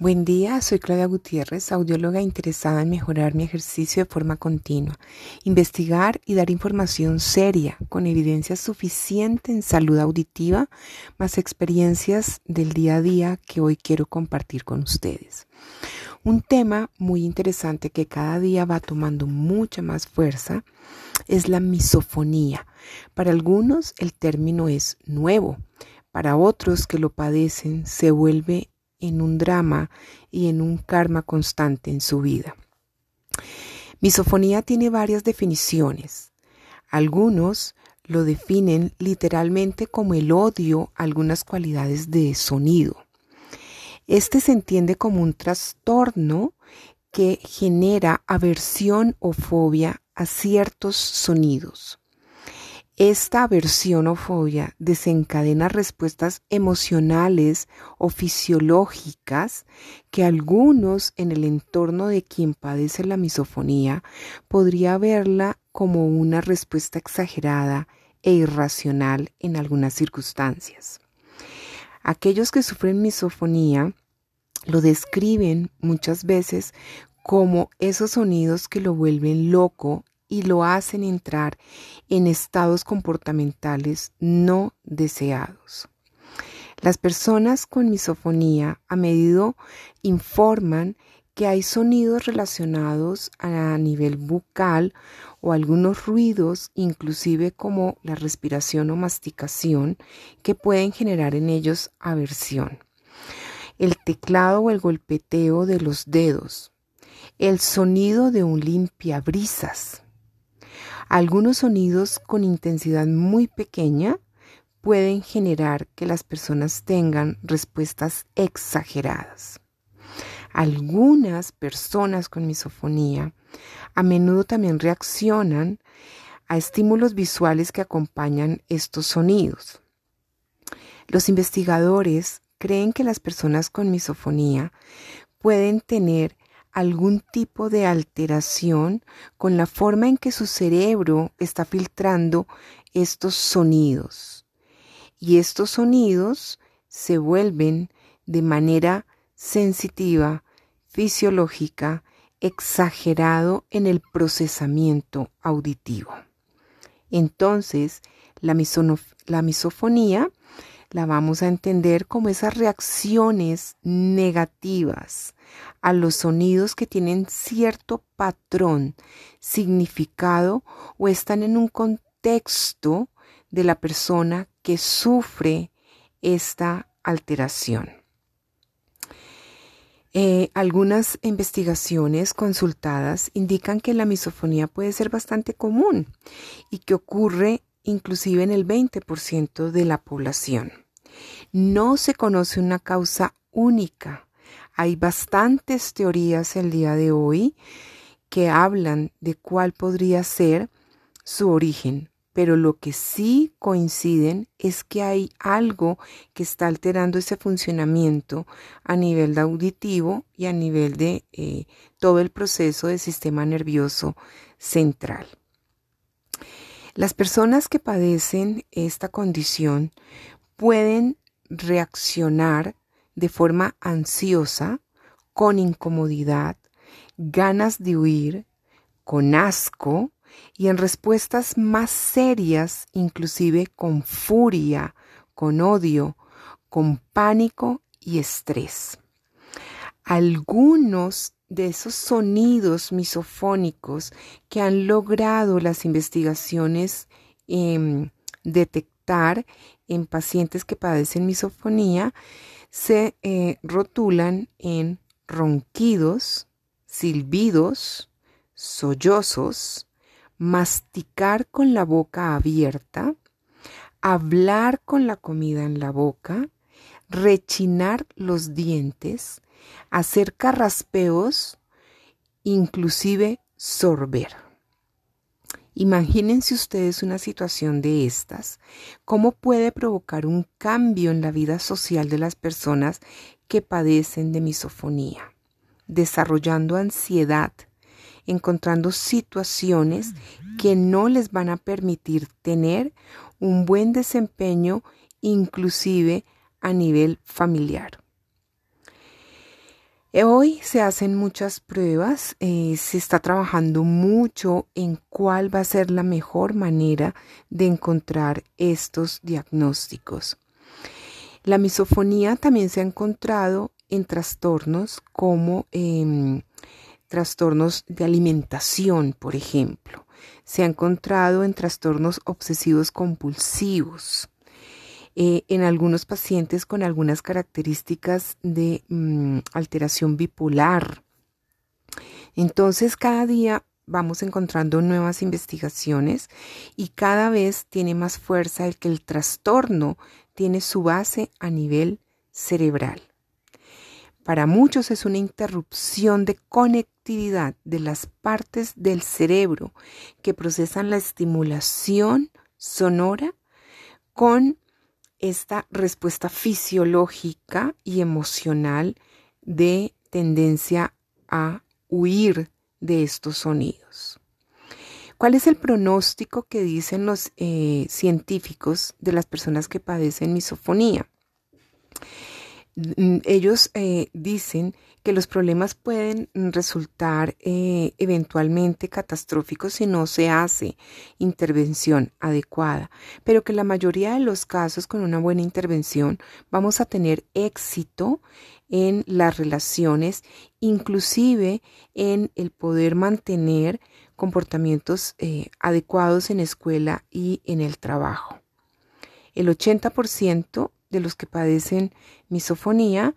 Buen día, soy Claudia Gutiérrez, audióloga interesada en mejorar mi ejercicio de forma continua, investigar y dar información seria con evidencia suficiente en salud auditiva, más experiencias del día a día que hoy quiero compartir con ustedes. Un tema muy interesante que cada día va tomando mucha más fuerza es la misofonía. Para algunos el término es nuevo, para otros que lo padecen se vuelve en un drama y en un karma constante en su vida. Misofonía tiene varias definiciones. Algunos lo definen literalmente como el odio a algunas cualidades de sonido. Este se entiende como un trastorno que genera aversión o fobia a ciertos sonidos. Esta aversión o fobia desencadena respuestas emocionales o fisiológicas que algunos en el entorno de quien padece la misofonía podría verla como una respuesta exagerada e irracional en algunas circunstancias. Aquellos que sufren misofonía lo describen muchas veces como esos sonidos que lo vuelven loco y lo hacen entrar en estados comportamentales no deseados. Las personas con misofonía a menudo informan que hay sonidos relacionados a nivel bucal o algunos ruidos, inclusive como la respiración o masticación, que pueden generar en ellos aversión. El teclado o el golpeteo de los dedos, el sonido de un limpiabrisas, algunos sonidos con intensidad muy pequeña pueden generar que las personas tengan respuestas exageradas. Algunas personas con misofonía a menudo también reaccionan a estímulos visuales que acompañan estos sonidos. Los investigadores creen que las personas con misofonía pueden tener algún tipo de alteración con la forma en que su cerebro está filtrando estos sonidos. Y estos sonidos se vuelven de manera sensitiva, fisiológica, exagerado en el procesamiento auditivo. Entonces, la, la misofonía la vamos a entender como esas reacciones negativas a los sonidos que tienen cierto patrón, significado o están en un contexto de la persona que sufre esta alteración. Eh, algunas investigaciones consultadas indican que la misofonía puede ser bastante común y que ocurre inclusive en el 20% de la población. No se conoce una causa única. Hay bastantes teorías el día de hoy que hablan de cuál podría ser su origen, pero lo que sí coinciden es que hay algo que está alterando ese funcionamiento a nivel auditivo y a nivel de eh, todo el proceso del sistema nervioso central. Las personas que padecen esta condición pueden reaccionar de forma ansiosa, con incomodidad, ganas de huir, con asco y en respuestas más serias, inclusive con furia, con odio, con pánico y estrés. Algunos de esos sonidos misofónicos que han logrado las investigaciones em, detectar en pacientes que padecen misofonía se eh, rotulan en ronquidos, silbidos, sollozos, masticar con la boca abierta, hablar con la comida en la boca, rechinar los dientes, hacer carraspeos, inclusive sorber. Imagínense ustedes una situación de estas, cómo puede provocar un cambio en la vida social de las personas que padecen de misofonía, desarrollando ansiedad, encontrando situaciones que no les van a permitir tener un buen desempeño inclusive a nivel familiar. Eh, hoy se hacen muchas pruebas, eh, se está trabajando mucho en cuál va a ser la mejor manera de encontrar estos diagnósticos. La misofonía también se ha encontrado en trastornos como em, trastornos de alimentación, por ejemplo. Se ha encontrado en trastornos obsesivos compulsivos. Eh, en algunos pacientes con algunas características de mm, alteración bipolar. Entonces, cada día vamos encontrando nuevas investigaciones y cada vez tiene más fuerza el que el trastorno tiene su base a nivel cerebral. Para muchos es una interrupción de conectividad de las partes del cerebro que procesan la estimulación sonora con esta respuesta fisiológica y emocional de tendencia a huir de estos sonidos. ¿Cuál es el pronóstico que dicen los eh, científicos de las personas que padecen misofonía? Mm, ellos eh, dicen que los problemas pueden resultar eh, eventualmente catastróficos si no se hace intervención adecuada, pero que la mayoría de los casos con una buena intervención vamos a tener éxito en las relaciones, inclusive en el poder mantener comportamientos eh, adecuados en escuela y en el trabajo. El 80% de los que padecen misofonía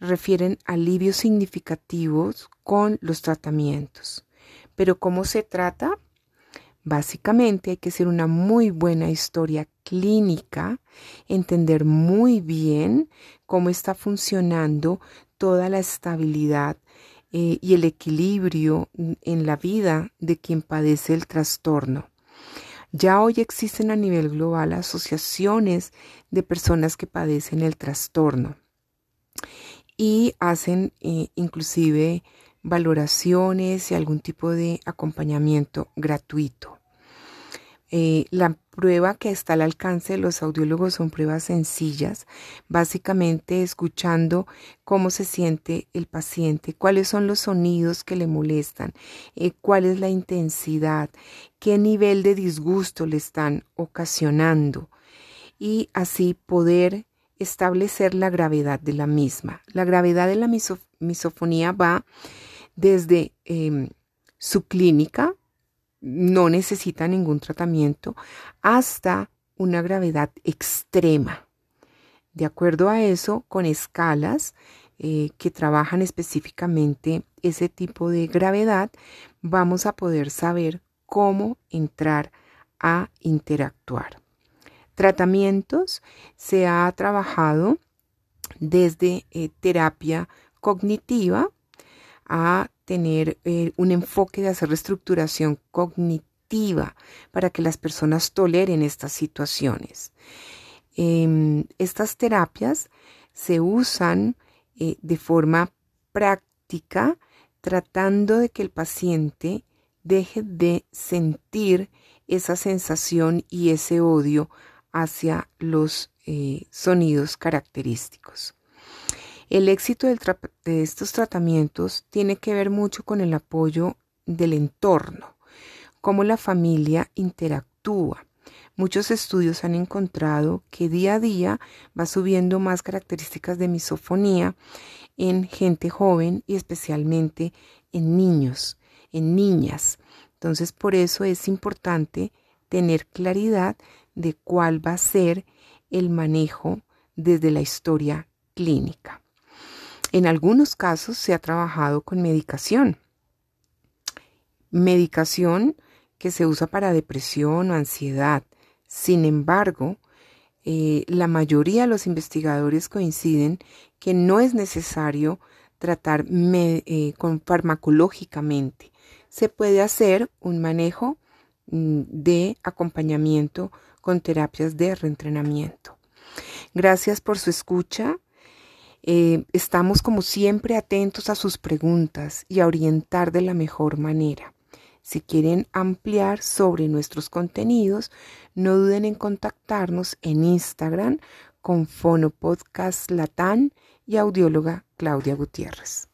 refieren alivios significativos con los tratamientos. Pero ¿cómo se trata? Básicamente hay que hacer una muy buena historia clínica, entender muy bien cómo está funcionando toda la estabilidad eh, y el equilibrio en la vida de quien padece el trastorno. Ya hoy existen a nivel global asociaciones de personas que padecen el trastorno y hacen eh, inclusive valoraciones y algún tipo de acompañamiento gratuito. Eh, la prueba que está al alcance de los audiólogos son pruebas sencillas, básicamente escuchando cómo se siente el paciente, cuáles son los sonidos que le molestan, eh, cuál es la intensidad, qué nivel de disgusto le están ocasionando y así poder establecer la gravedad de la misma. La gravedad de la misofonía va desde em, su clínica, no necesita ningún tratamiento, hasta una gravedad extrema. De acuerdo a eso, con escalas eh, que trabajan específicamente ese tipo de gravedad, vamos a poder saber cómo entrar a interactuar. Tratamientos se ha trabajado desde eh, terapia cognitiva a tener eh, un enfoque de hacer reestructuración cognitiva para que las personas toleren estas situaciones. Em, estas terapias se usan eh, de forma práctica tratando de que el paciente deje de sentir esa sensación y ese odio hacia los eh, sonidos característicos. El éxito de estos tratamientos tiene que ver mucho con el apoyo del entorno, cómo la familia interactúa. Muchos estudios han encontrado que día a día va subiendo más características de misofonía en gente joven y especialmente en niños, en niñas. Entonces, por eso es importante tener claridad de cuál va a ser el manejo desde la historia clínica. En algunos casos se ha trabajado con medicación. Medicación que se usa para depresión o ansiedad. Sin embargo, eh, la mayoría de los investigadores coinciden que no es necesario tratar eh, con farmacológicamente. Se puede hacer un manejo mm, de acompañamiento con terapias de reentrenamiento. Gracias por su escucha. Eh, estamos como siempre atentos a sus preguntas y a orientar de la mejor manera. Si quieren ampliar sobre nuestros contenidos, no duden en contactarnos en Instagram con Fono Podcast y audióloga Claudia Gutiérrez.